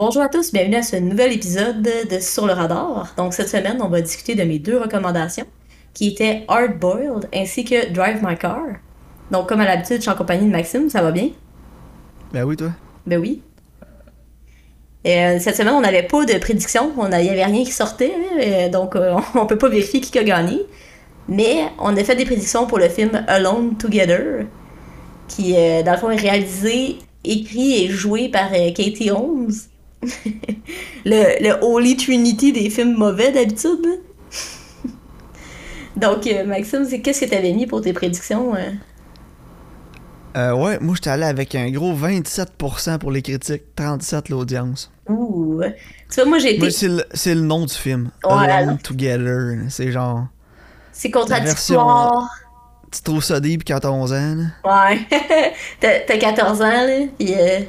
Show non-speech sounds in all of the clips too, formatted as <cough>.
Bonjour à tous, bienvenue à ce nouvel épisode de Sur le radar. Donc cette semaine, on va discuter de mes deux recommandations, qui étaient Hard Boiled ainsi que Drive My Car. Donc comme à l'habitude, je suis en compagnie de Maxime, ça va bien? Ben oui, toi. Ben oui. Et, euh, cette semaine, on n'avait pas de prédiction, il n'y avait rien qui sortait, hein, euh, donc euh, <laughs> on peut pas vérifier qui a gagné. Mais on a fait des prédictions pour le film Alone Together, qui, dans le fond, est réalisé, écrit et joué par Katie Holmes. Le, le Holy Trinity des films mauvais d'habitude. Donc, euh, Maxime, c'est qu'est-ce que tu avais mis pour tes prédictions? euh? Euh, ouais, moi j'étais allé avec un gros 27% pour les critiques, 37% l'audience. Ouh. Tu vois, moi, j'ai été. C'est le, nom du film. Ouais, Alone alors. Together. C'est genre. C'est contradictoire. Tu trouves ça deep quand t'as 11 ans, là? Ouais. <laughs> T'as t'as 14 ans, là. Puis, euh,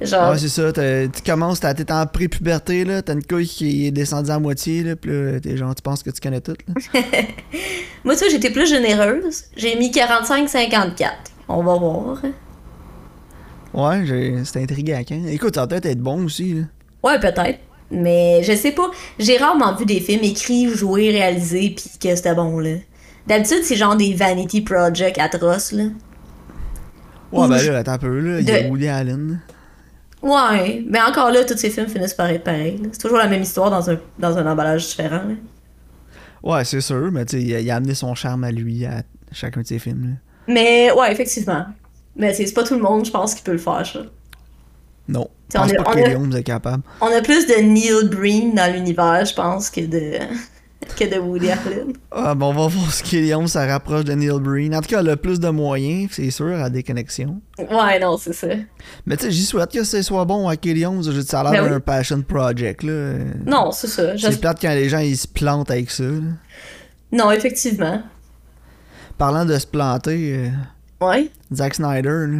genre. Ouais, c'est ça. Tu commences, t'es en pré-puberté, là. T'as une couille qui est descendue à moitié, là. Pis là, t'es genre, tu penses que tu connais tout, là. <laughs> Moi, tu vois, j'étais plus généreuse. J'ai mis 45-54. On va voir. Ouais, j'ai- c'était intriguant, hein. Écoute, ça va peut-être être bon aussi, là. Ouais, peut-être. Mais je sais pas. J'ai rarement vu des films écrits, joués, réalisés, pis que c'était bon, là. D'habitude, c'est genre des vanity projects atroces, là. Ouais, Ou ben je- là, attends un peu, là. Il y a Woody Allen. Ouais, mais encore là, tous ces films finissent par être pareils. C'est toujours la même histoire dans un, dans un emballage différent. là. Ouais, c'est sûr, mais tu il a- a amené son charme à lui à chacun de ses films, là. Mais ouais, effectivement. Mais c'est c'est pas tout le monde, je pense, qui peut le faire, ça. Non. T'sais, on pense est- pas on que Kelly Holmes est capable. On a plus de Neil Breen dans l'univers, je pense, que de, que de Woody Allen. Ah, bon, on va voir ce Holmes ça rapproche de Neil Breen. En tout cas, elle a plus de moyens, c'est sûr, à des connexions. Ouais, non, c'est ça. Mais tu sais, j'y souhaite que ce soit bon à Kelly. Je Ça a l'air Ben oui. d'un passion project, là. Non, c'est ça. C'est plate quand les gens ils se plantent avec ça. là. Non, effectivement. Parlant de se planter, euh, Ouais. Zack Snyder, là.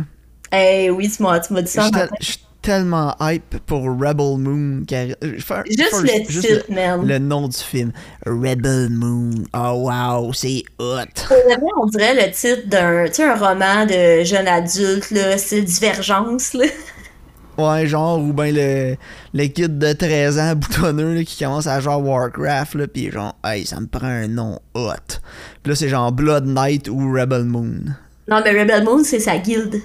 Eh oui, tu m'as dit ça. Je en suis tellement hype pour Rebel Moon. car- euh, faire- Juste first, le juste titre, man. le nom du film. Rebel Moon. Oh wow, c'est hot. On dirait le titre d'un tu sais, un roman de jeune adulte, là, c'est Divergence, là. <laughs> Ouais, genre, ou ben le, le kid de 13 ans boutonneux là, qui commence à jouer à Warcraft, là, pis genre, hey, ça me prend un nom hot. Pis là, c'est genre Blood Knight ou Rebel Moon. Non, mais Rebel Moon, c'est sa guilde.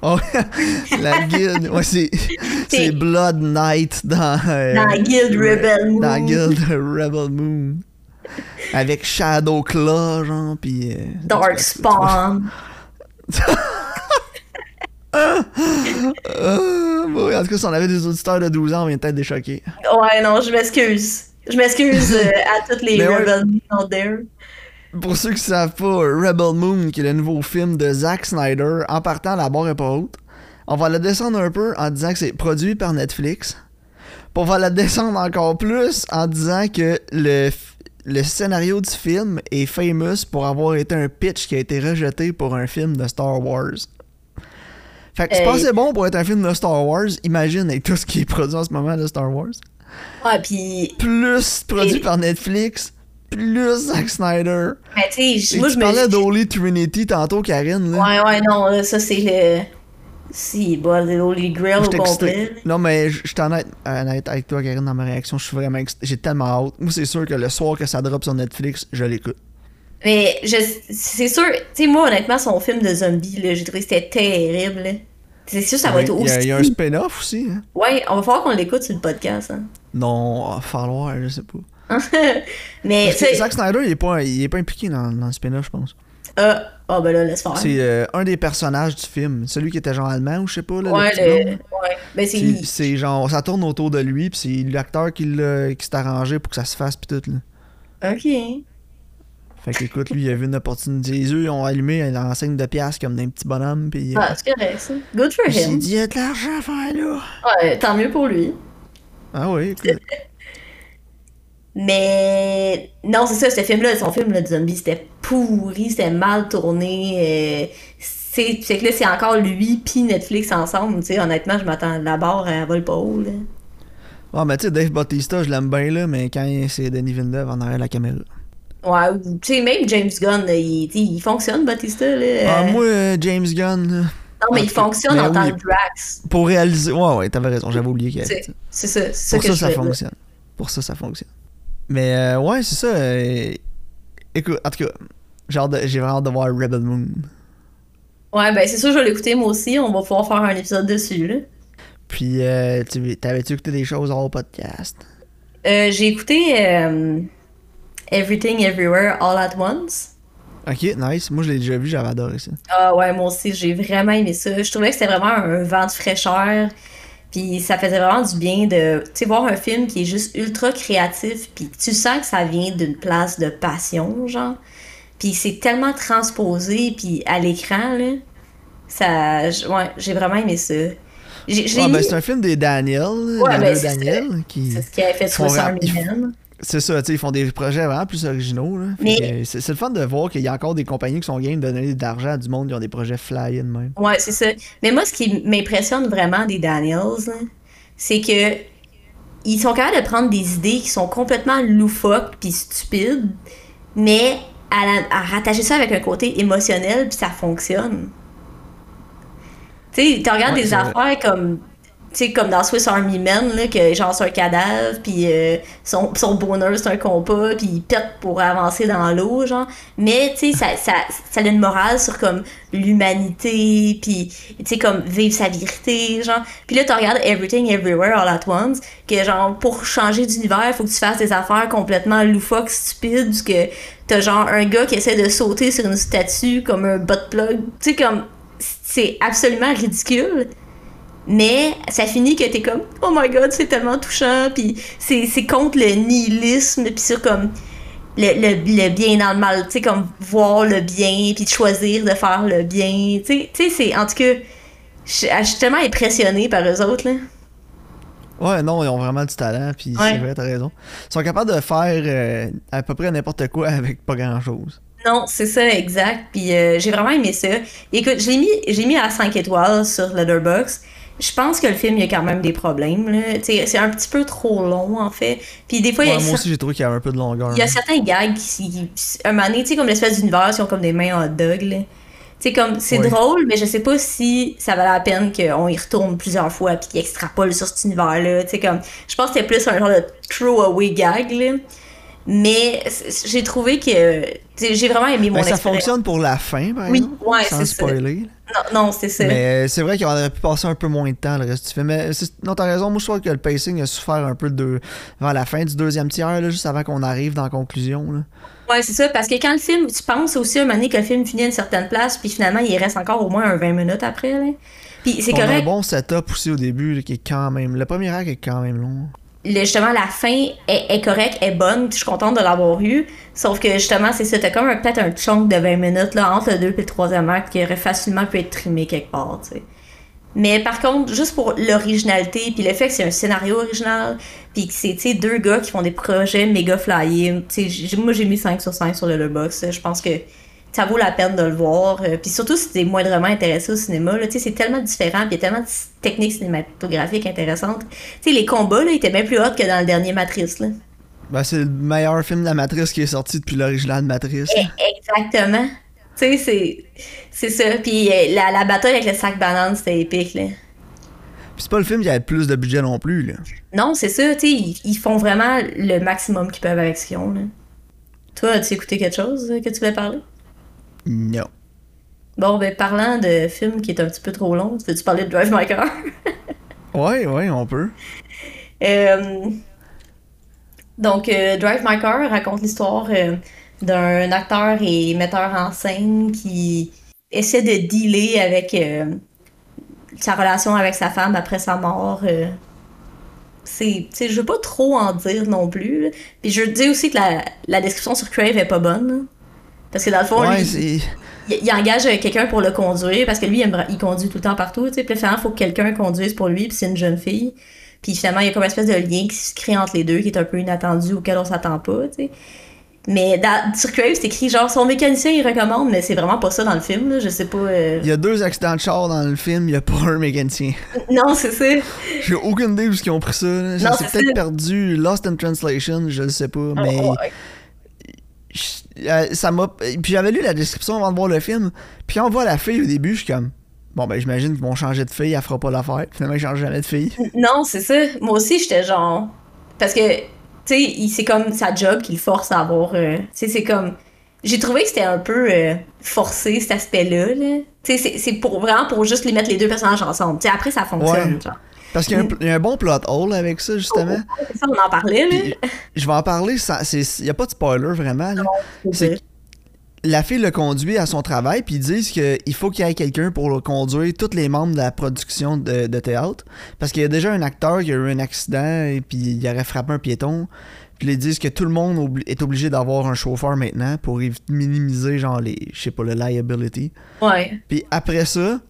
Oh, <laughs> la guilde, ouais, <laughs> c'est, c'est Blood Knight dans. euh, Dans la guilde Rebel Moon. Dans guilde Rebel Moon. Avec Shadow Claw, genre, pis. euh, Dark Spawn. <laughs> Ah, en tout cas, si on avait des auditeurs de 12 ans, on vient peut-être des choqués. Ouais, non, je m'excuse. Je m'excuse euh, à toutes les Mais ouais. Rebel Moon out there. Pour ceux qui savent pas, Rebel Moon, qui est le nouveau film de Zack Snyder, en partant, la barre est pas haute. On va la descendre un peu en disant que c'est produit par Netflix. Puis on va la descendre encore plus en disant que le, le scénario du film est famous pour avoir été un pitch qui a été rejeté pour un film de Star Wars. Fait que c'est pas Hey. assez bon pour être un film de Star Wars. Imagine avec tout ce qui est produit en ce moment de Star Wars. Ouais, pis. Plus produit Et- par Netflix, plus Zack Snyder. Mais tu sais, moi, tu je me. parlais d'Holy Trinity tantôt, Karine. Là. Ouais, ouais, non, là, ça, c'est le. Si, bah, le Holy Grail au complet. Non, mais je suis honnête, honnête avec toi, Karine, dans ma réaction. Je suis vraiment. J'ai tellement hâte. Moi, c'est sûr que le soir que ça drop sur Netflix, je l'écoute. Mais je, c'est sûr, tu sais, moi, honnêtement, son film de zombie, j'ai trouvé que c'était terrible. là. C'est sûr, ça va être Il aussi. il y a un spin-off aussi. Hein? Ouais, on va falloir qu'on l'écoute sur le podcast. Hein. Non, va falloir, je sais pas. Mais, Parce tu que sais. Zack Snyder, il est pas, il est pas impliqué dans, dans le spin-off, je pense. Ah, ah, ben là, laisse faire. C'est euh, un des personnages du film. Celui qui était genre allemand ou je sais pas. Là, Ouais, le. Ouais. Ben, c'est. C'est genre, ça tourne autour de lui, puis c'est l'acteur qui, l'a- qui s'est arrangé pour que ça se fasse, puis tout. Là. Ok. Fait qu'écoute, lui, il a vu une opportunité. Les yeux, ils ont allumé l'enseigne de pièces comme d'un petit bonhomme, puis Ah, c'est correct, ça. Good for il him. dit, il y a de l'argent à faire là. Ouais, tant mieux pour lui. Ah oui, écoute. <laughs> Mais non, c'est ça, ce film-là, son film là, de zombie, c'était pourri, c'était mal tourné. euh, c'est que là, c'est encore lui puis Netflix ensemble. Tu sais, honnêtement, je m'attends. La barre, elle vole pas haut. Là. Ah, mais tu sais, Dave Bautista, je l'aime bien, là, mais quand c'est Denis Villeneuve en arrière de la caméra. Ouais, ou, tu sais, même James Gunn, il, il fonctionne, Batista. Là, Ah, euh, moi, euh, James Gunn, là, Non, mais il fonctionne mais en tant que Drax. Pour réaliser. Ouais, ouais, t'avais raison, j'avais oublié qu'il y avait C'est ça. c'est ça. Pour que ça, je ça fonctionne. Pour ça, ça fonctionne. Mais euh, ouais, c'est ça. euh, Écoute, en tout cas, j'ai vraiment hâte de voir Rebel Moon. Ouais, ben c'est sûr, je vais l'écouter moi aussi. On va pouvoir faire un épisode dessus, là. Puis, euh, tu- t'avais-tu écouté des choses hors podcast? Euh, j'ai écouté euh, Everything Everywhere All at Once. Ok, nice. Moi, je l'ai déjà vu, j'avais adoré ça. Ah ouais, moi aussi, j'ai vraiment aimé ça. Je trouvais que c'était vraiment un vent de fraîcheur. Puis ça faisait vraiment du bien de voir un film qui est juste ultra créatif. Puis tu sens que ça vient d'une place de passion, genre. Puis c'est tellement transposé. Puis à l'écran, là, ça. Ouais, j'ai vraiment aimé ça. J'ai- Ouais, ben, c'est un film des Daniel, Ouais, des ben, Daniel, qui... C'est ce qui avait fait font 60 rap- ils font- millions. C'est ça, ils font des projets vraiment plus originaux. Mais- C'est c'est le fun de voir qu'il y a encore des compagnies qui sont game de donner de l'argent à du monde qui ont des projets fly-in même. Ouais, c'est ça. Mais moi, ce qui m'impressionne vraiment des Daniels, c'est que ils sont capables de prendre des idées qui sont complètement loufoques puis stupides, mais à, la- à rattacher ça avec un côté émotionnel puis ça fonctionne. Tu sais, tu regardes Ouais, des affaires comme sais, comme dans Swiss Army Men, là, que genre c'est un cadavre, puis euh, son, son bonheur c'est un compas, puis il pète pour avancer dans l'eau, genre. Mais, tu sais, ça, ça, ça a une morale sur comme l'humanité, puis, tu sais, comme vivre sa vérité, genre. Puis là, tu regardes Everything Everywhere All at Once, que genre, pour changer d'univers, faut que tu fasses des affaires complètement loufoques, stupides, que t'as genre un gars qui essaie de sauter sur une statue comme un butt plug. Tu sais, comme, c'est absolument ridicule. Mais ça finit que t'es comme oh my god c'est tellement touchant puis c'est c'est contre le nihilisme puis sur comme le, le, le bien dans le mal tu sais comme voir le bien puis de choisir de faire le bien tu sais c'est en tout cas je je suis tellement impressionnée par eux autres là Ouais, non, ils ont vraiment du talent, puis Ouais. c'est vrai, t'as raison. Ils sont capables de faire euh, à peu près n'importe quoi <laughs> avec pas grand-chose. non c'est ça exact puis euh, j'ai vraiment aimé ça écoute j'ai mis j'ai mis à 5 étoiles sur Letterboxd je pense que le film il y a quand même des problèmes c'est un petit peu trop long en fait puis des fois il y Ouais, a moi aussi, j'ai trouvé qu'il y avait un peu de longueur. Il y a certains gags qui, un moment donné, tu sais, comme l'espèce d'univers, ils ont comme des mains hot dog, là. Comme, c'est drôle, mais je sais pas si ça valait la peine qu'on y retourne plusieurs fois puis qu'ils extrapolent sur cet univers-là. Comme, je pense que c'était plus un genre de throwaway gag, là. Mais j'ai trouvé que, j'ai vraiment aimé mon Ben, ça expérience. fonctionne pour la fin, par Oui, exemple. ouais, sans c'est ça. spoiler. Non, non, c'est ça. Mais euh, c'est vrai qu'on aurait pu passer un peu moins de temps le reste du film. Mais c'est- non, t'as raison, moi je trouve que le pacing a souffert un peu de vers la fin du deuxième tiers, là, juste avant qu'on arrive dans la conclusion. Là. Ouais, c'est ça, parce que quand le film, tu penses aussi un moment donné que le film finit à une certaine place, puis finalement, il reste encore au moins un 20 minutes après, là. Puis c'est a un correct. bon setup aussi au début, là, qui est quand même. Le premier acte est quand même long. Justement la fin est, correcte, est bonne, je suis contente de l'avoir eu. Sauf que justement, c'est ça, t'as comme peut-être un chunk de 20 minutes là, entre le 2 et le troisième acte qui aurait facilement pu être trimé quelque part, tu sais. Mais par contre, juste pour l'originalité, puis le fait que c'est un scénario original, puis que c'est deux gars qui font des projets méga flyés. Moi, j'ai mis 5 sur 5 sur le Letterboxd. Je pense que ça vaut la peine de le voir. Euh, Puis surtout si t'es moindrement intéressé au cinéma, là, c'est tellement différent, puis il y a tellement de techniques cinématographiques intéressantes. Sais, les combats, là, étaient bien plus hauts que dans le dernier Matrice, là. Ben, c'est le meilleur film de la Matrice qui est sorti depuis l'original de Matrice. là. Exactement. Tu sais, c'est, c'est ça. Puis euh, la, la bataille avec le sac banane, c'était épique, là. Puis c'est pas le film qui avait plus de budget non plus. Là. Non, c'est ça, tu sais, ils, ils font vraiment le maximum qu'ils peuvent avec ce qu'ils ont, là. Toi, as-tu écouté quelque chose euh, que tu voulais parler? Non. Bon, ben, parlant de film qui est un petit peu trop long, veux-tu parler de Drive My Car? <laughs> Ouais, ouais, on peut. Euh, donc, euh, Drive My Car raconte l'histoire euh, d'un acteur et metteur en scène qui essaie de dealer avec sa relation avec sa femme après sa mort. c'est, je veux pas trop en dire non plus. Puis je dis aussi que la, la description sur Crave est pas bonne. Parce que dans le fond, Ouais, lui, il, il engage quelqu'un pour le conduire parce que lui, il, il conduit tout le temps partout. tu sais. Puis finalement, il faut que quelqu'un conduise pour lui, puis c'est une jeune fille. Puis finalement, il y a comme une espèce de lien qui se crée entre les deux qui est un peu inattendu, auquel on s'attend pas. tu sais. Mais dans, sur Crave, c'est écrit genre son mécanicien, il recommande, mais c'est vraiment pas ça dans le film. Là. Je sais pas. euh, Il y a deux accidents de char dans le film, il y a pas un mécanicien. <laughs> Non, c'est ça. J'ai aucune idée où ils ont pris ça. Là. Non, c'est peut-être perdu Lost in Translation, je le sais pas, mais. Oh, ouais. je- euh, ça m'a. Puis j'avais lu la description avant de voir le film. Puis quand on voit la fille au début, je suis comme. bon, ben, j'imagine qu'ils vont changer de fille, elle fera pas l'affaire. Finalement, ils changent jamais de fille. Non, c'est ça. Moi aussi, j'étais genre. Parce que, tu sais, c'est comme sa job qui le force à avoir. euh, Tu sais, c'est comme. J'ai trouvé que c'était un peu euh, forcé, cet aspect-là. Là. Tu sais, c'est- c'est pour, vraiment pour juste les mettre les deux personnages ensemble. Tu sais, après, ça fonctionne. Ouais. Genre. Parce qu'il y, a un- il y a un bon plot hole avec ça, justement. C'est ça, on en parlait, là. Puis, je vais en parler, il y a pas de spoiler vraiment. là. la fille le conduit à son travail, puis ils disent qu'il faut qu'il y ait quelqu'un pour le conduire, tous les membres de la production de, de théâtre. Parce qu'il y a déjà un acteur qui a eu un accident et puis il aurait frappé un piéton. Puis ils disent que tout le monde obli- est obligé d'avoir un chauffeur maintenant pour minimiser, genre, les, je sais pas, le liability. Ouais. Puis après ça,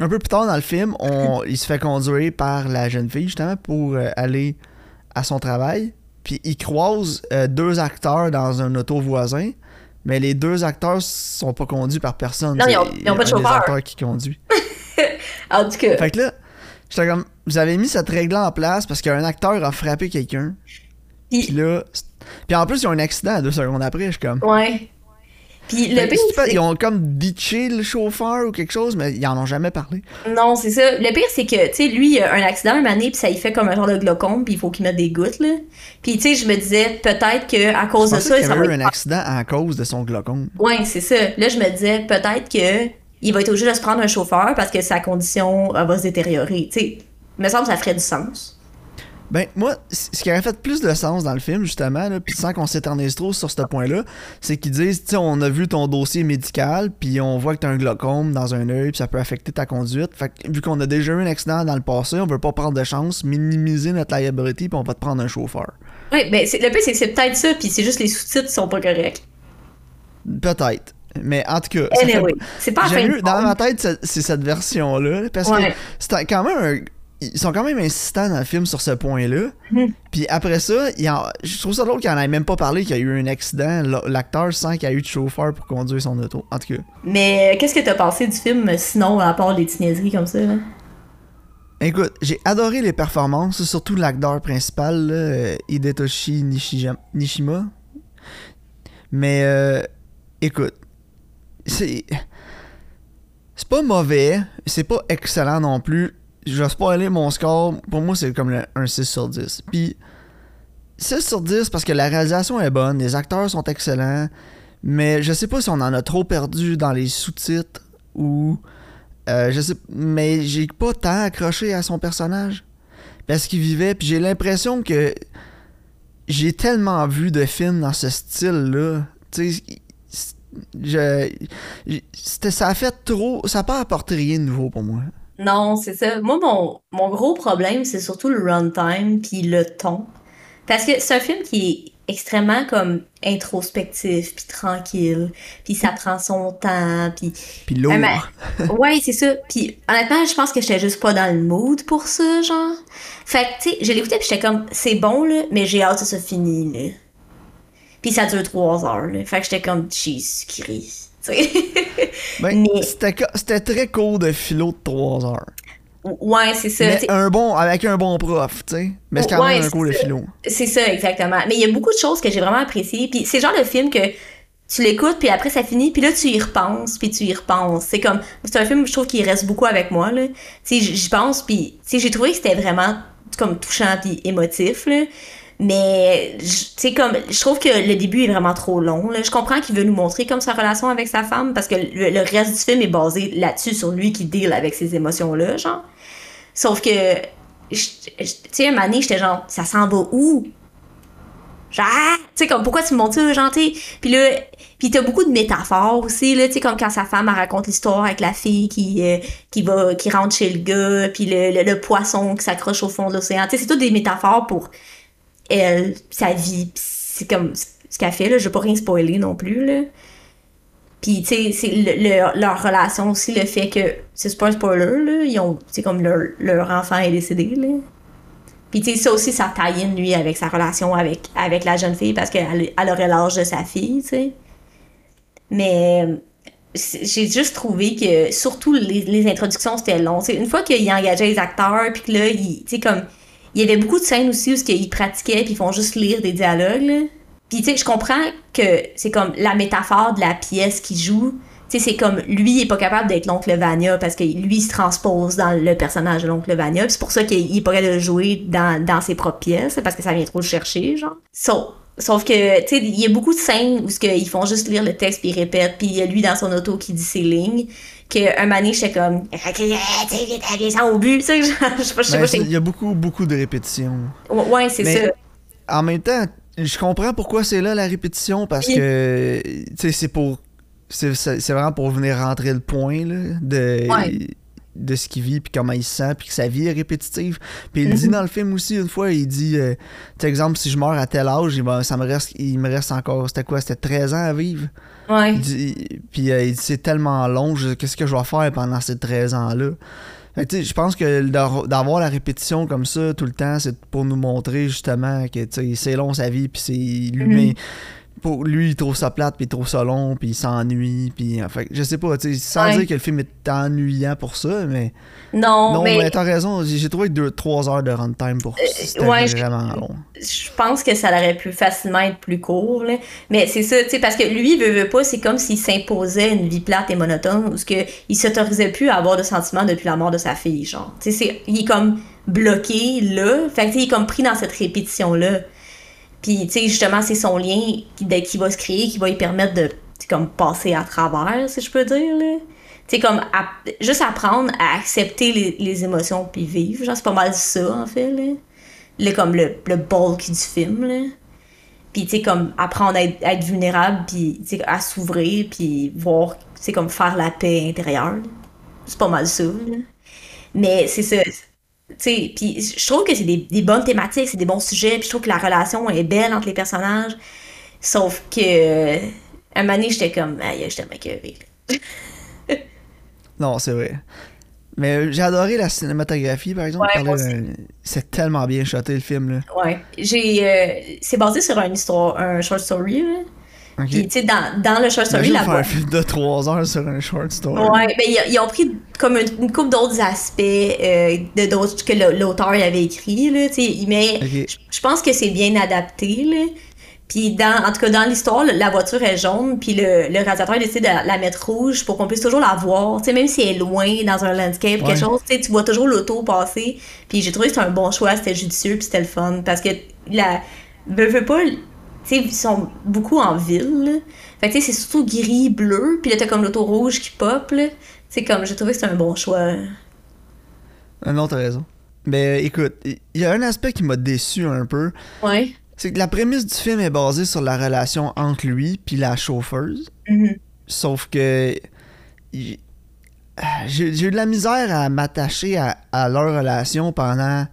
un peu plus tard dans le film, on, <laughs> il se fait conduire par la jeune fille justement pour euh, aller à son travail. Puis il croise euh, deux acteurs dans un auto voisin. Mais les deux acteurs sont pas conduits par personne. Non, ils ont- ils ont pas de chauffeur. acteurs qui conduit. <laughs> En tout cas, Fait que là, j'étais comme, vous avez mis cette règle-là en place parce qu'un acteur a frappé quelqu'un. Puis là, puis en plus, il y a un accident deux secondes après. Je suis comme. ouais. Puis le que pire, pas- ils ont comme ditché le chauffeur ou quelque chose, mais ils en ont jamais parlé. Non, c'est ça. Le pire, c'est que, tu sais, lui, il a un accident une année, puis ça y fait comme un genre de glaucome, puis il faut qu'il mette des gouttes, là. Puis, tu sais, je me disais, peut-être que à cause Je de ça, ça avait va eu un accident à cause de son glaucome. Ouais, c'est ça. Là, je me disais, peut-être que il va être obligé de se prendre un chauffeur parce que sa condition elle va se détériorer. Tu sais, il me semble que ça ferait du sens. Ben, moi, ce qui aurait fait plus de sens dans le film, justement, puis sans qu'on s'éternise trop sur ce point-là, c'est qu'ils disent, tu sais, on a vu ton dossier médical, puis on voit que t'as un glaucome dans un œil, puis ça peut affecter ta conduite. Fait que, vu qu'on a déjà eu un accident dans le passé, on veut pas prendre de chance, minimiser notre liability, puis on va te prendre un chauffeur. Ouais, ben, le pire, c'est que c'est peut-être ça, puis c'est juste les sous-titres qui sont pas corrects. Peut-être. Mais en tout cas, Anyway, c'est pas mieux, dans ma tête, c'est cette version-là. Parce que c'est quand même un- Ils sont quand même insistants dans le film sur ce point-là. Mhm. Puis après ça, il en- je trouve ça drôle qu'il en ait même pas parlé qu'il y a eu un accident, l'acteur, sans qu'il y ait eu de chauffeur pour conduire son auto. En tout cas. Mais euh, qu'est-ce que t'as pensé du film, sinon, à part des niaiseries comme ça, là? Écoute, j'ai adoré les performances, surtout l'acteur principal, là, euh, Hidetoshi Nishima. Mais euh, écoute, c'est c'est pas mauvais, c'est pas excellent non plus. Je vais spoiler mon score, pour moi c'est comme un 6 sur 10. Puis 6 sur 10 parce que la réalisation est bonne, les acteurs sont excellents, mais je sais pas si on en a trop perdu dans les sous-titres ou euh, je sais, mais j'ai pas tant accroché à son personnage parce qu'il vivait. Puis j'ai l'impression que j'ai tellement vu de films dans ce style-là. Tu sais, je, je- ça a fait trop, ça a pas apporté rien de nouveau pour moi. Non, c'est ça. Moi, mon, mon gros problème, c'est surtout le runtime puis le ton. Parce que c'est un film qui est extrêmement comme introspectif puis tranquille, puis ça prend son temps, puis Puis lourd. Ah, ouais, c'est ça. Puis honnêtement, je pense que j'étais juste pas dans le mood pour ça, genre. Fait que tu sais, je l'écoutais puis j'étais comme c'est bon là, mais j'ai hâte que ça finisse là. Puis ça dure trois heures là. Fait que j'étais comme Jesus Christ. <laughs> Ben, mais- c'était, très court de philo de 3 heures. ouais, c'est ça. Mais un bon, avec un bon prof, tu sais. Mais c'est quand Ouais, même un cours de philo. C'est ça, exactement. Mais il y a beaucoup de choses que j'ai vraiment appréciées. Puis c'est le genre de film que tu l'écoutes, puis après ça finit, puis là tu y repenses, puis tu y repenses. C'est comme, c'est un film, je trouve, qui reste beaucoup avec moi, là. Tu sais, j- j'y pense, puis tu sais, j'ai trouvé que c'était vraiment comme touchant puis émotif, là. Mais, tu sais, comme, je trouve que le début est vraiment trop long, là. Je comprends qu'il veut nous montrer comme sa relation avec sa femme, parce que le, reste du film est basé là-dessus, sur lui qui deal avec ces émotions-là, genre. Sauf que, tu sais, un moment donné, j'étais genre, ça s'en va où? Genre, ah! tu sais, comme, pourquoi tu me montres ça, genre? Puis là, puis t'as beaucoup de métaphores aussi, là, tu sais, comme quand sa femme, raconte l'histoire avec la fille qui, euh, qui va, qui rentre chez le gars, puis le, le, le poisson qui s'accroche au fond de l'océan. Tu sais, c'est toutes des métaphores pour elle, sa vie, c'est comme ce qu'elle fait, là, je veux pas rien spoiler non plus, là. Puis, tu sais, c'est le- le- leur relation aussi, le fait que, c'est pas un spoiler, là, ils ont, c'est comme leur, leur enfant est décédé, là. Puis, tu sais, ça aussi, ça taille in, lui, avec sa relation avec, avec la jeune fille, parce qu'elle elle aurait l'âge de sa fille, tu sais. Mais j'ai juste trouvé que, surtout les, les introductions, c'était long. Tu sais, une fois qu'il engageait les acteurs, puis que là, il, tu sais, comme, il y avait beaucoup de scènes aussi où qu'ils pratiquaient, puis ils font juste lire des dialogues. Puis, tu sais, je comprends que c'est comme la métaphore de la pièce qui joue, tu sais, c'est comme lui, il est pas capable d'être l'oncle Vania parce que lui, il se transpose dans le personnage de l'oncle Vania. C'est pour ça qu'il est pas capable de jouer dans, dans ses propres pièces parce que ça vient trop le chercher, genre. Sauf, sauf que, tu sais, il y a beaucoup de scènes où ils font juste lire le texte puis ils répètent, puis il y a lui dans son auto qui dit ses lignes. Que un mané, j'étais comme, ok, au but, <laughs> je sais pas, je sais Ben, pas. Il y a beaucoup, beaucoup de répétitions. Ouais, c'est ça. En même temps, je comprends pourquoi c'est là la répétition parce Oui. que tu sais c'est pour c'est vraiment pour venir rentrer le point là, de Ouais. de ce qu'il vit puis comment il se sent puis que sa vie est répétitive. Puis il Mhm. dit dans le film aussi une fois il dit euh, tu exemple si je meurs à tel âge, il, va- ça me reste il me reste encore c'était quoi c'était 13 ans à vivre? Ouais. Puis euh, il dit c'est tellement long, je- qu'est-ce que je vais faire pendant ces 13 ans-là? Je pense que d'avoir la répétition comme ça tout le temps, c'est pour nous montrer justement que tu sais, c'est long sa vie, puis c'est Mhm. Pour lui, il trouve ça plate, puis il trouve ça long, puis il s'ennuie, puis euh, fait que, je sais pas, tu sais, sans Ouais. dire que le film est ennuyant pour ça, mais Non, non, mais mais t'as raison, j'ai trouvé 2-3 heures de runtime pour ça, c'était ouais, je- vraiment long. je pense que ça aurait pu facilement être plus court, là. Mais c'est ça, tu sais, parce que lui, veut, veut pas, c'est comme s'il s'imposait une vie plate et monotone, où ce que il s'autorisait plus à avoir de sentiments depuis la mort de sa fille, genre. Tu sais, c'est- il est comme bloqué là, fait que il est comme pris dans cette répétition-là. Puis, tu sais, justement, c'est son lien qui, de- qui va se créer, qui va lui permettre de, comme, passer à travers, si je peux dire, là. Tu sais, comme, juste apprendre à accepter les, émotions puis vivre, genre, c'est pas mal ça, en fait, là le, comme le, le bulk du film, là. Puis, tu sais, comme apprendre à être, vulnérable, puis, tu sais, à s'ouvrir, puis voir, tu sais, comme faire la paix intérieure. là. C'est pas mal ça, là. Mais c'est ça. Puis je trouve que c'est des, des bonnes thématiques, c'est des bons sujets, puis je trouve que la relation est belle entre les personnages. Sauf que, euh, un moment donné, j'étais comme, aïe, j'étais maquillée. <laughs> Non, c'est vrai. Mais j'ai adoré la cinématographie, par exemple. Ouais, C'est tellement bien shoté, le film, là. Ouais. J'ai. euh, c'est basé sur une histoire, un short story, là. Puis, tu sais, dans, dans le short story, voix. un film de 3 heures sur un short story. Ouais, ben ils, ont pris comme une, une couple d'autres aspects euh, de d'autres que l'auteur avait écrit là, tu sais, mais je pense que c'est bien adapté là. Puis dans en tout cas dans l'histoire, la voiture est jaune, puis le, le réalisateur décide de la mettre rouge pour qu'on puisse toujours la voir, tu sais même si elle est loin dans un landscape ou Ouais. quelque chose, tu sais tu vois toujours l'auto passer. Puis j'ai trouvé que c'était un bon choix, c'était judicieux, puis c'était le fun parce que la veux, veux pas ils sont beaucoup en ville. là. Fait que tu sais, c'est surtout gris, bleu, puis là t'as comme l'auto rouge qui pop, là. C'est comme, j'ai trouvé que c'était un bon choix. Un autre raison. Mais écoute, il y a un aspect qui m'a déçu un peu. Ouais. C'est que la prémisse du film est basée sur la relation entre lui puis la chauffeuse. Mhm. Sauf que. j'ai eu de la misère à m'attacher à, à leur relation pendant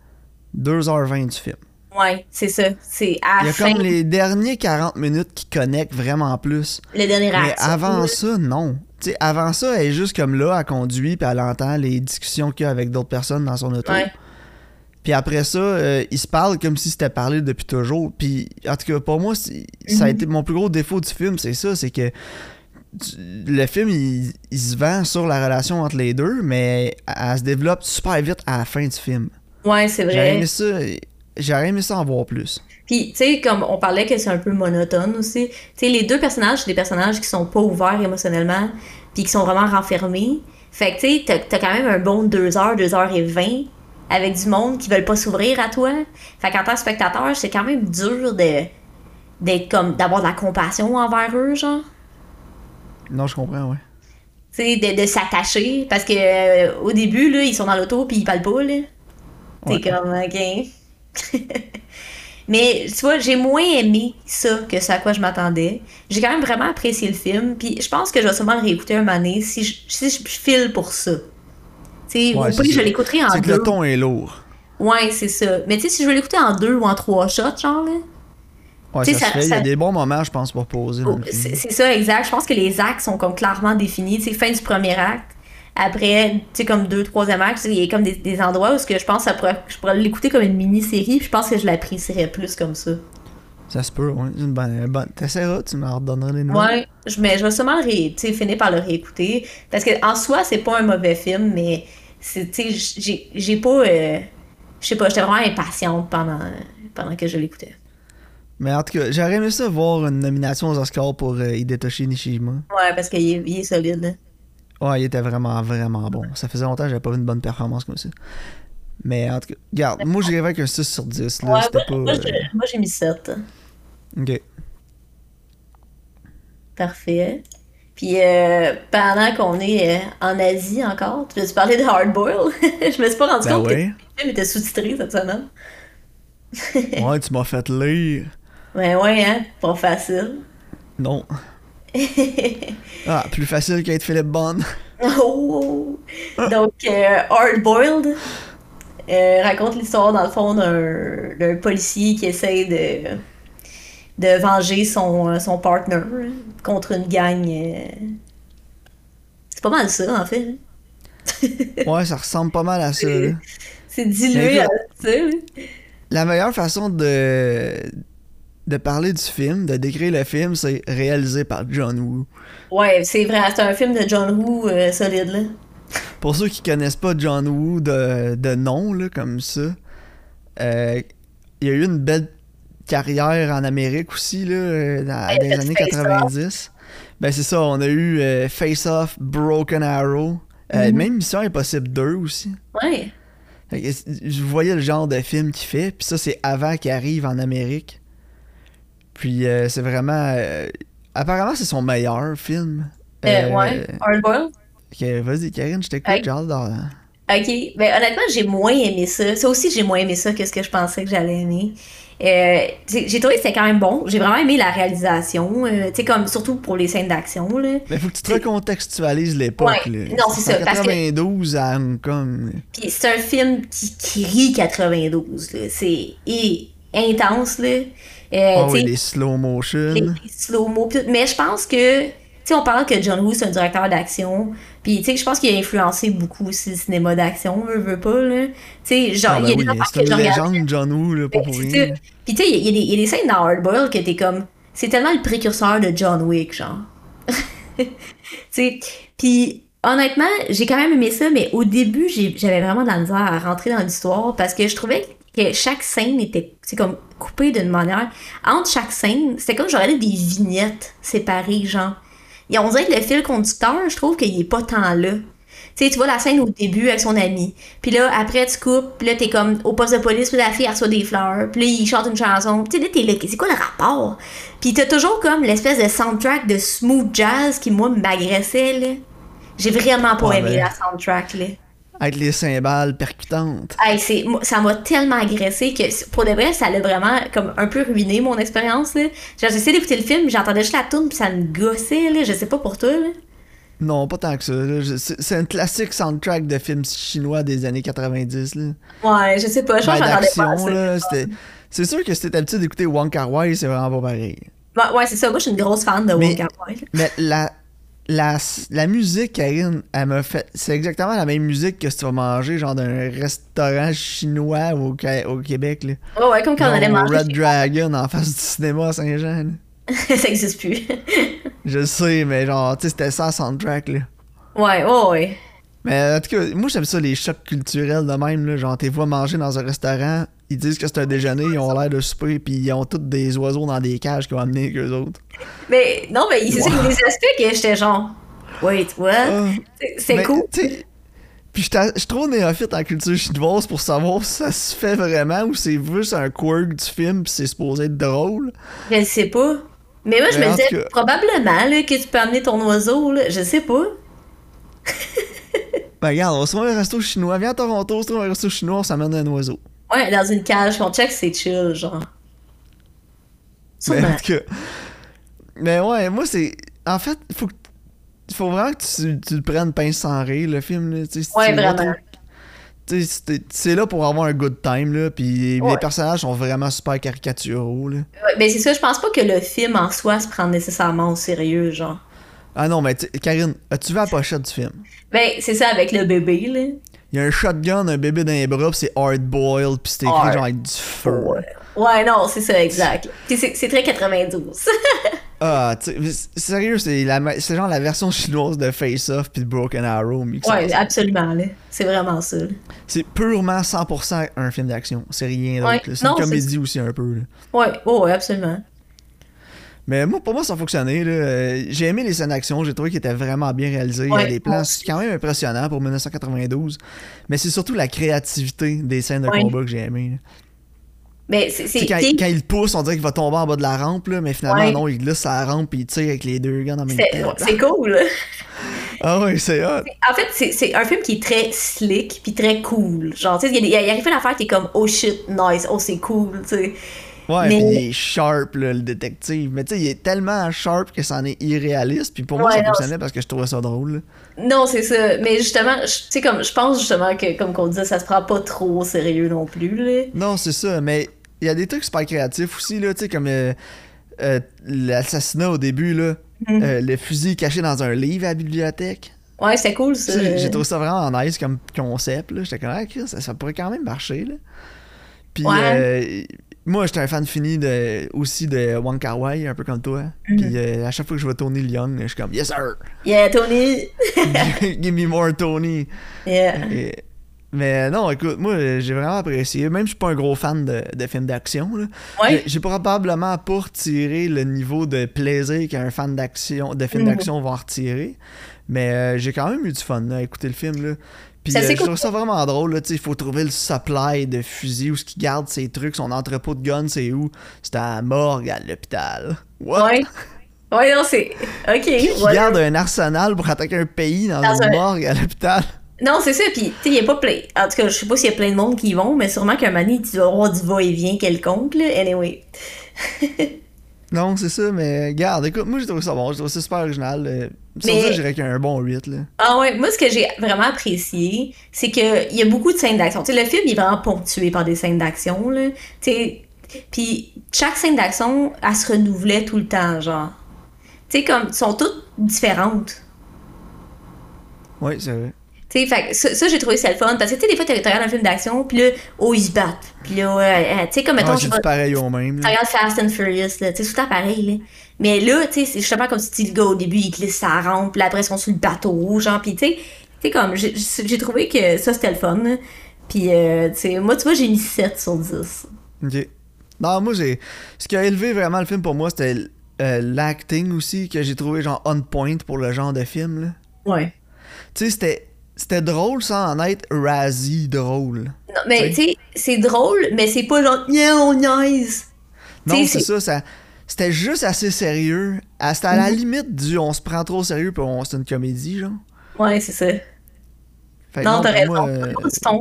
2h20 du film. Ouais, c'est ça. C'est à Il y a fin, comme les derniers 40 minutes qui connectent vraiment plus. le dernier Mais avant ça, non. Tu sais, avant ça, elle est juste comme là, elle conduit, puis elle entend les discussions qu'il y a avec d'autres personnes dans son auto. Ouais. Puis après ça, euh, ils se parlent comme si c'était parlé depuis toujours. Puis en tout cas, pour moi, ça a Mhm. été mon plus gros défaut du film, c'est ça, c'est que tu- le film, il, il se vend sur la relation entre les deux, mais elle, elle se développe super vite à la fin du film. Ouais, c'est vrai. aimé ça, j'aurais aimé ça en voir plus. Puis, tu sais, comme on parlait que c'est un peu monotone aussi. Tu sais, les deux personnages, c'est des personnages qui sont pas ouverts émotionnellement, puis qui sont vraiment renfermés. Fait que, tu sais, t'as- t'as quand même un bon 2 heures, 2 heures et 20 avec du monde qui veulent pas s'ouvrir à toi. Fait qu'en tant que spectateur, c'est quand même dur de d'être comme d'avoir de la compassion envers eux genre Non, je comprends, ouais. tu sais de, de s'attacher parce que euh, au début là ils sont dans l'auto puis ils parlent pas là t'es Ouais. comme ok <laughs> mais tu vois j'ai moins aimé ça que ce à quoi je m'attendais j'ai quand même vraiment apprécié le film puis je pense que je vais sûrement le réécouter un moment si je, si je file pour ça tu sais Ouais, ou je l'écouterai en C'est que deux le ton est lourd. ouais c'est ça mais tu sais si je veux l'écouter en deux ou en trois shots genre là Ouais, ça, ça-. Il y a des bons moments, je pense, pour poser Oh, c'est ça, exact. Je pense que les actes sont comme clairement définis. Tu sais, fin du premier acte. Après, tu sais, comme deux, troisième acte, il y a comme des, des endroits où ce que je pense que ça pourrait, je pourrais l'écouter comme une mini-série. puis Je pense que je l'apprécierais plus comme ça. Ça se peut, ouais. Bonne, bonne... T'essaieras, tu m'en redonneras des nouvelles. Ouais, je, mais je vais sûrement ré- finir par le réécouter. Parce que en soi, c'est pas un mauvais film, mais j'ai j'ai pas. euh, je sais pas, j'étais vraiment impatiente pendant, pendant que je l'écoutais. Mais en tout cas, j'aurais aimé ça voir une nomination aux Oscars pour euh, Hidetoshi Nishijima. Ouais, parce qu'il est, il est solide. Ouais, il était vraiment, vraiment bon. Ça faisait longtemps que j'avais pas vu une bonne performance comme ça. Mais en tout cas, regarde, moi j'irais avec un 6 sur 10. Là, Ouais, moi, pas. moi, j'ai- moi, j'ai mis 7. euh, Ok. Parfait. Puis euh, pendant qu'on est euh, en Asie encore, tu veux-tu parler de Hard Boil? <laughs> Je me suis pas rendu Ben compte ouais. que le film était sous-titré cette semaine. Ouais, tu m'as fait lire. Ouais, <laughs> ouais, hein? Pas facile. Non. <laughs> Ah, plus facile qu'être Philippe Bond. <laughs> Oh! Donc, euh, Hard Boiled euh, raconte l'histoire, dans le fond, d'un policier qui essaie de, de venger son, euh, son partner contre une gang. euh. C'est pas mal ça, en fait. hein. <laughs> Ouais, ça ressemble pas mal à ça. C'est dilué à ça. La meilleure façon de de parler du film, de décrire le film, c'est réalisé par John Woo. Ouais, c'est vrai, c'est un film de John Woo euh, solide, là. Pour ceux qui connaissent pas John Woo de, de nom, là, comme ça, euh, il a eu une belle carrière en Amérique aussi, là, euh, dans les années Face 90. Ben c'est ça, on a eu euh, Face Off, Broken Arrow, Mhm. même Mission Impossible 2 aussi. Ouais. Je voyais le genre de film qu'il fait, puis ça c'est avant qu'il arrive en Amérique. Puis euh, c'est vraiment... euh, apparemment c'est son meilleur film. Euh, Euh, ouais, Hard Boiled. ok, Vas-y Karine, je t'écoute, j'ai hâte d'en- Ok, ben honnêtement, j'ai moins aimé ça. Ça aussi, j'ai moins aimé ça que ce que je pensais que j'allais aimer. Euh, j'ai trouvé que c'était quand même bon. J'ai vraiment aimé la réalisation, euh, tu sais, comme surtout pour les scènes d'action. Mais faut que tu te recontextualises l'époque. Ouais. Non, c'est ça, En parce que- 92 à Hong Kong. Puis c'est un film qui, rit 92, là. C'est intense, là. Euh, Ah tu oui, les slow motion. les, pis tout. Mais je pense que, tu sais, on parle que John Woo, c'est un directeur d'action. Puis, tu sais, je pense qu'il a influencé beaucoup aussi le cinéma d'action, veut, veut pas, là. Tu sais, genre, Ah il ben y a oui, des c'est que une je regarde. légende, John Woo, là, pas pour rien. Puis, tu sais, il y, a des- il y a des scènes dans Hard Boiled que t'es comme. C'est tellement le précurseur de John Wick, genre. <laughs> tu sais. Puis, honnêtement, j'ai quand même aimé ça, mais au début, j'avais vraiment de la misère à rentrer dans l'histoire parce que je trouvais que chaque scène était, c'est comme, coupée d'une manière. Entre chaque scène, c'était comme j'aurais des vignettes séparées, genre. Et on dirait que le fil conducteur, je trouve qu'il est pas tant là. Tu sais, tu vois la scène au début avec son ami. Puis là, après, tu coupes. Puis là, t'es comme au poste de police. Puis la fille, elle reçoit des fleurs. Puis là, il chante une chanson. Tu sais, là, t'es là. C'est quoi le rapport? Puis t'as toujours comme l'espèce de soundtrack de smooth jazz qui, moi, m'agressait, là. J'ai vraiment pas Ouais, aimé la soundtrack, là. Avec les cymbales percutantes. Hey, c'est, ça m'a tellement agressé que pour de vrai, ça l'a vraiment comme un peu ruiné mon expérience. Genre, j'essayais d'écouter le film, j'entendais juste la tune puis ça me gossait. Là. Je sais pas pour toi. Là. Non, pas tant que ça. C'est un classique soundtrack de films chinois des années 90. Là. Ouais, je sais pas. Je pense Ben, que j'entendais pas C'est sûr que si t'es habitué d'écouter Wong Kar Wai, c'est vraiment pas pareil. Ouais, ouais, c'est ça. Moi, je suis une grosse fan de Mais- Wong Kar Wai, là. Mais la, la, la musique, Karine, elle m'a fait. C'est exactement la même musique que si tu vas manger, genre d'un restaurant chinois au, au Québec. Là. Ouais, ouais, comme quand on allait manger. Red Dragon en face du cinéma à Saint-Jean. <laughs> ça existe plus. Je sais, mais genre, tu sais, c'était ça, soundtrack, là. ouais, ouais, ouais. Mais en tout cas, moi j'aime ça, les chocs culturels de même, là. Genre, t'es vois manger dans un restaurant, ils disent que c'est un déjeuner, ils ont l'air de souper, puis ils ont tous des oiseaux dans des cages qu'ils vont amener avec eux autres. Mais non, mais c'est y a des aspects que j'étais genre. Wait, what? Ah, C'est- C'est cool. Puis je suis trop néophyte en culture chinoise pour savoir si ça se fait vraiment ou c'est juste un quirk du film puis c'est supposé être drôle. Je sais pas. Mais moi, je Mais me disais, cas- probablement, là, que tu peux amener ton oiseau, là. Je sais pas. <laughs> Ben regarde, on se trouve un resto chinois, viens à Toronto, on se trouve un resto chinois, on s'amène un oiseau. Ouais, dans une cage, qu'on check, c'est chill, genre. Mais en tout cas. Mais ouais, moi c'est. En fait, faut que. Faut vraiment que tu, tu le prennes pince sans rire, le film. Là, si Ouais, vraiment. c'est- là pour avoir un good time, là. Puis Ouais. les personnages sont vraiment super caricaturaux, là. Ouais, mais c'est ça, je pense pas que le film en soi se prend nécessairement au sérieux, genre. Ah non, mais tu- Karine, as-tu vu la pochette du film? Ben, c'est ça avec le bébé, là. Il y a un shotgun, un bébé dans les bras, pis c'est hard boiled, pis c'est écrit Hard genre avec du feu. Ouais, non, c'est ça, exact. C'est très 92. <laughs> Ah, sérieux, c'est genre la version chinoise de Face Off puis de Broken Arrow Ouais, absolument, là. C'est vraiment ça. C'est purement 100% un film d'action. C'est rien d'autre. C'est une comédie aussi un peu. là. Ouais, oh, ouais, absolument. Mais moi, pour moi, ça a fonctionné. là. Euh, J'ai aimé les scènes d'action. J'ai trouvé qu'ils étaient vraiment bien réalisés. Il y a Ouais, des plans c'est quand même impressionnants pour 1992. Mais c'est surtout la créativité des scènes de Ouais. combat que j'ai aimé. là. Mais c'est. Quand, il pousse, on dirait qu'il va tomber en bas de la rampe, là, mais finalement, Ouais. non, il glisse sur la rampe et il tire avec les deux gars en même temps. c'est cool. <laughs> Ah ouais, c'est hot. En fait, c'est- c'est un film qui est très slick puis très cool. Genre, tu sais, il y il y a- affaire qui est comme oh shit, nice, oh c'est cool, tu sais. Ouais, Mais- puis il est sharp, là, le détective. Mais tu sais, il est tellement sharp que c'en est irréaliste. Puis pour moi, Ouais, ça non, fonctionnait parce que je trouvais ça drôle. là. Non, c'est ça. Mais justement, tu sais, comme, je pense justement que, comme qu'on disait, ça se prend pas trop au sérieux non plus, là. Non, c'est ça, mais il y a des trucs super créatifs aussi, là, tu sais, comme euh, euh, l'assassinat au début, là, Mhm. euh, le fusil caché dans un livre à la bibliothèque. Ouais, c'était cool, ça. J'ai- trouvé ça vraiment nice comme concept, là. J'étais comme, ah, ça, ça pourrait quand même marcher, là. Puis, Ouais. Moi, j'étais un fan fini de, aussi de Wong Kar Wai, un peu comme toi. Mhm. Puis, euh, à chaque fois que je vois Tony Leung, je suis comme, yes, sir! Yeah, Tony. <laughs> Give me more Tony! Yeah. Et- mais non, écoute, moi j'ai vraiment apprécié. Même si je suis pas un gros fan de, de films d'action, Ouais. j'ai- probablement pas retiré le niveau de plaisir qu'un fan d'action, de films Mhm. d'action va retirer. Mais euh, j'ai quand même eu du fun là, à écouter le film. Là. Puis Ça, euh, je trouve ça vraiment drôle. Il faut trouver le supply de fusils, où ce qu'il garde ses trucs, son entrepôt de guns, c'est où? C'est à la morgue, à l'hôpital. What? Ouais. Ouais, non, c'est. <laughs> Ok. Qui garde un arsenal pour attaquer un pays dans, Dans une un- morgue à l'hôpital? Non, c'est ça. Puis, tu sais, il y a pas plein. En tout cas, je sais pas s'il y a plein de monde qui y vont, mais sûrement qu'un moment, donné, tu dois avoir du va-et-vient quelconque, là. Anyway. <laughs> Non, c'est ça, mais garde, écoute, moi j'ai trouvé ça bon, j'ai trouvé ça super original. euh, Sur Mais- ça, je dirais qu'il y a un bon 8, là. Ah ouais, moi, ce que j'ai vraiment apprécié, c'est qu'il y a beaucoup de scènes d'action. Tu sais, le film, il est vraiment ponctué par des scènes d'action, là. Tu sais, puis chaque scène d'action, elle se renouvelait tout le temps, genre. Tu sais, comme, sont toutes différentes. Oui, c'est vrai. Fait ça, ça, j'ai trouvé ça le fun. Parce que, tu sais, des fois, tu regardes un film d'action, puis là, oh, ils se battent. Puis là, ouais, euh, tu sais, comme, mettons, Ah, du pas, pareil au même. tu regardes Fast and Furious, là, tu sais, tout pareil, là. Mais là, tu sais, c'est justement comme si le gars, au début, il glisse sa rampe, puis là, après, ils sont sur le bateau, genre, puis tu sais, tu sais, comme, j'ai j'ai trouvé que ça, c'était le fun, là. Puis, euh, tu sais, moi, tu vois, j'ai mis 7 sur 10. Ok. Non, moi j'ai. Ce qui a élevé vraiment le film pour moi, c'était euh, l'acting aussi, que j'ai trouvé genre on point pour le genre de film, là. Ouais. Tu sais, c'était. C'était drôle sans en être Razzie drôle. Non, mais, Tu sais, c'est drôle, mais c'est pas genre, yeah, on niaise. Non, c'est ça, ça. C'était juste assez sérieux. C'était à la Mhm. limite du on se prend trop au sérieux puis on c'est une comédie, genre. Ouais, c'est ça. Fait Non, t'as raison. euh,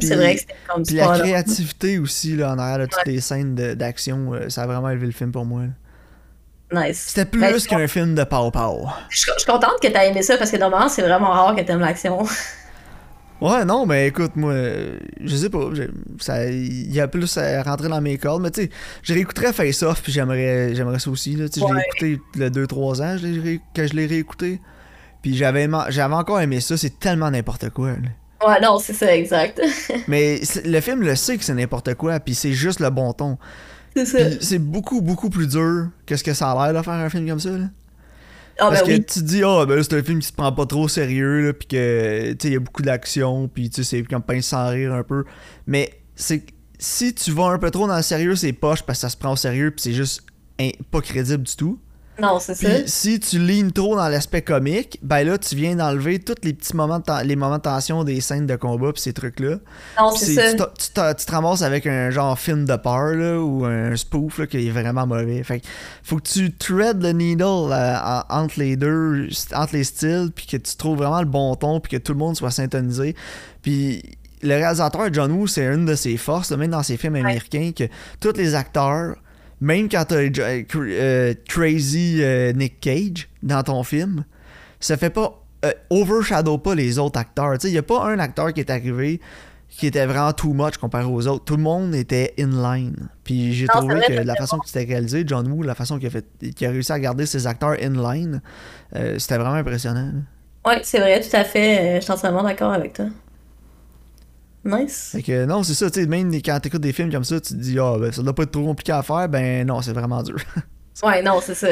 c'est vrai que c'était comme Puis la créativité aussi, là, en arrière de toutes les scènes d'action, euh, ça a vraiment élevé le film pour moi. là. Nice. C'était plus Ben, qu'un film de Pow Pow. Je suis je suis contente que t'as aimé ça parce que normalement, c'est vraiment rare que t'aimes l'action. Ouais, non, mais écoute, moi, euh, je sais pas, il y a plus à rentrer dans mes cordes, mais tu sais, je réécouterais Face Off, puis j'aimerais, j'aimerais ça aussi, là, tu sais, je l'ai Ouais. écouté le 2-3 ans je l'ai ré- que je l'ai réécouté, puis j'avais, j'avais encore aimé ça, c'est tellement n'importe quoi, là. Ouais, non, c'est ça, exact. <laughs> Mais le film le sait que c'est n'importe quoi, puis c'est juste le bon ton. c'est ça. C'est beaucoup, beaucoup plus dur que ce que ça a l'air de faire un film comme ça, là. Ah, Parce ben que oui. tu te dis, ah, ben c'est un film qui se prend pas trop au sérieux, là, puis que, tu sais, il y a beaucoup d'action, puis tu sais, c'est comme pince sans rire un peu. Mais c'est si tu vas un peu trop dans le sérieux, c'est poche parce que ça se prend au sérieux, puis c'est juste hein, pas crédible du tout. Non, c'est ça. Si tu lignes trop dans l'aspect comique, ben là, tu viens d'enlever tous les petits moments de, les moments de tension des scènes de combat, puis ces trucs-là. Non, c'est ça. tu, te- tu te- tu te ramasses avec un genre film de peur là, ou un spoof là, qui est vraiment mauvais. Fait que faut que tu thread le needle euh, en- entre les deux, entre les styles, puis que tu trouves vraiment le bon ton, puis que tout le monde soit syntonisé. Puis le réalisateur John Woo, c'est une de ses forces, même dans ses films américains, que tous les acteurs, même quand t'as euh, euh, Crazy euh, Nick Cage dans ton film, ça fait pas euh, overshadow pas les autres acteurs. Tu sais, y a pas un acteur qui est arrivé qui était vraiment too much comparé aux autres. Tout le monde était in line. Puis j'ai trouvé que la façon que c'était réalisé, John Woo, la façon qu'il a, fait, qu'il a réussi à garder ses acteurs in line, euh, c'était vraiment impressionnant. là. Ouais, c'est vrai, tout à fait. Je suis entièrement d'accord avec toi. Nice. Fait que non, c'est ça, tu sais, même quand t'écoutes des films comme ça, tu te dis, ah, ben ça doit pas être trop compliqué à faire, ben non, c'est vraiment dur. <laughs> Ouais, non, c'est ça.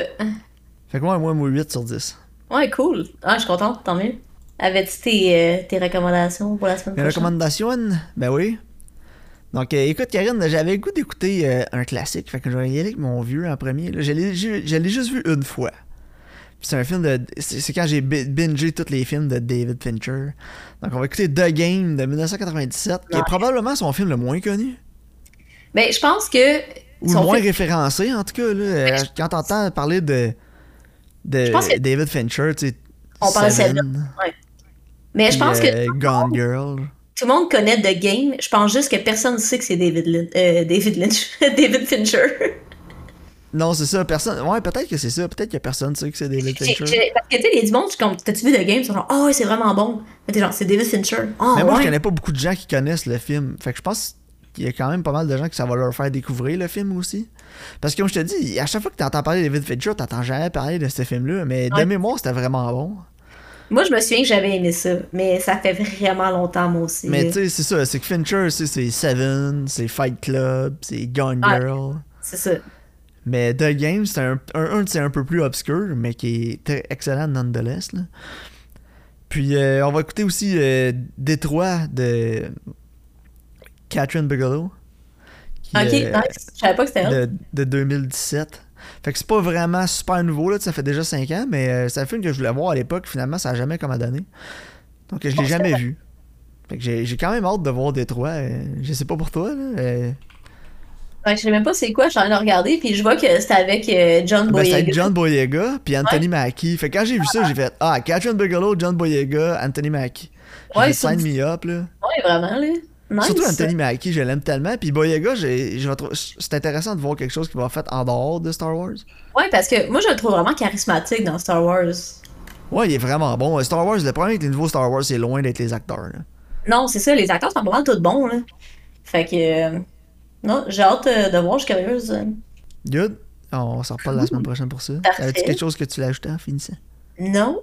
Fait que moi, moi, moi 8 sur 10. Ouais, cool. Ah, je suis contente, tant mieux. Avais-tu tes, euh, tes recommandations pour la semaine Mes prochaine? recommandations? Ben oui. Donc, euh, écoute, Karine, j'avais le goût d'écouter euh, un classique. Fait que je vais y aller avec mon vieux en premier. là. Je l'ai juste vu une fois. C'est un film de. C'est quand j'ai bi- bingé tous les films de David Fincher. Donc, on va écouter The Game de 1997, qui est Ouais. probablement son film le moins connu. Ben, je pense que. Ou le moins film- référencé, en tout cas. Là, Euh, quand t'entends parler de, de Je pense que- David Fincher, tu sais. On parle de Seven. Mais je pense que euh, Gone Girl. tout le monde connaît The Game. Je pense juste que personne ne sait que c'est David Lynch. euh, David Lynch. <laughs> David Fincher. Non, c'est ça. Personne. Ouais, peut-être que c'est ça. Peut-être que personne sait que c'est David Fincher. Parce que tu sais, il y a du monde, comme, t'as-tu vu The Game? Ils sont genre, oh, ouais, c'est vraiment bon. Mais t'es genre, c'est David Fincher. Oh, Mais moi, ouais. je connais pas beaucoup de gens qui connaissent le film. Fait que je pense qu'il y a quand même pas mal de gens que ça va leur faire découvrir le film aussi. Parce que comme je te dis, à chaque fois que t'entends parler de David Fincher, t'entends jamais parler de ce film-là. Mais de mémoire, c'était vraiment bon. Moi, je me souviens que j'avais aimé ça. Mais ça fait vraiment longtemps, moi aussi. Mais tu sais, c'est ça. C'est que Fincher, c'est Seven, c'est Fight Club, c'est Gone. Girl. C'est ça. Mais The Game, c'est un, un, un c'est un peu plus obscur, mais qui est très excellent nonetheless. Là. Puis euh, on va écouter aussi euh, Détroit de Catherine Bigelow. qui, Ok, euh, nice. Je savais pas que c'était elle. de, de 2017. Fait que c'est pas vraiment super nouveau, là, ça fait déjà 5 ans, mais euh, c'est un film que je voulais voir à l'époque, finalement ça a jamais comme à donné. Donc je l'ai Bon, jamais vu. Fait que j'ai j'ai quand même hâte de voir Détroit. euh, je sais pas pour toi, là. Euh, Ouais, je sais même pas c'est quoi, je suis en train de regarder, puis je vois que c'était avec euh, John Ben, c'est Boyega. avec John Boyega puis Anthony Mackie. Fait quand j'ai vu ça, j'ai fait Ah, Catherine Bigelow, John Boyega, Anthony Mackie. J'ai Ouais, sign me up, là. Ouais, vraiment, là. Nice. Surtout Anthony Mackie, je l'aime tellement. Puis Boyega, c'est intéressant de voir quelque chose qui va fait en dehors de Star Wars. Ouais, parce que moi, je le trouve vraiment charismatique dans Star Wars. Ouais, il est vraiment bon. Star Wars, le problème avec les nouveaux Star Wars, c'est loin d'être les acteurs. là. Non, c'est ça, les acteurs sont pas mal tous bons, là. Fait que. Non, j'ai hâte euh, de voir, je suis curieuse. Good. On s'en reparle la semaine prochaine pour ça. Avais-tu quelque chose que tu l'as ajouté en finissant? Non.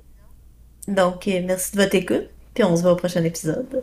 Donc, euh, merci de votre écoute, puis on se voit au prochain épisode.